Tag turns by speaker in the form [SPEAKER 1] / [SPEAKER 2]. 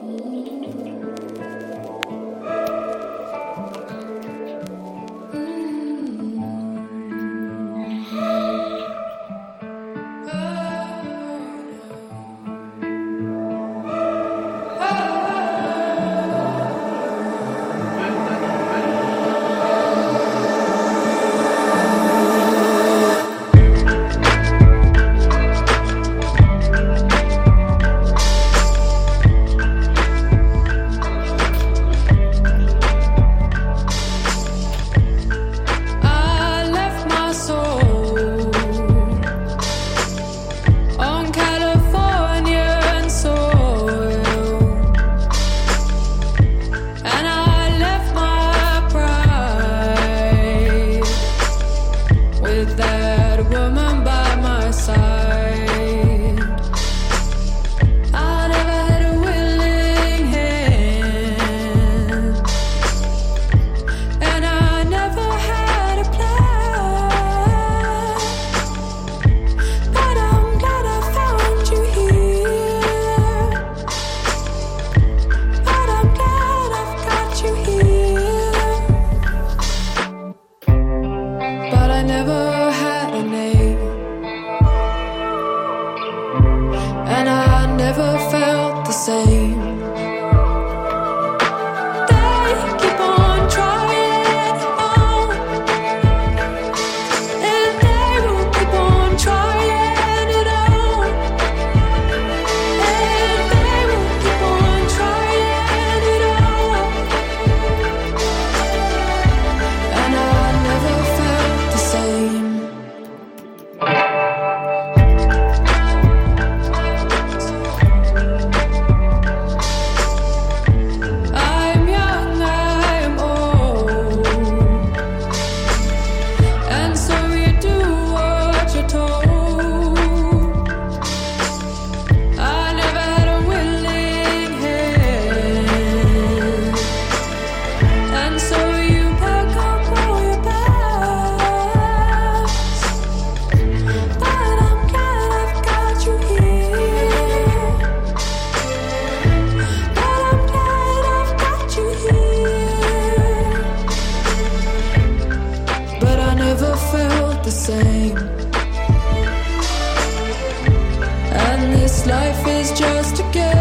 [SPEAKER 1] Mm-hmm. never felt the same. the same. And this life is just a game.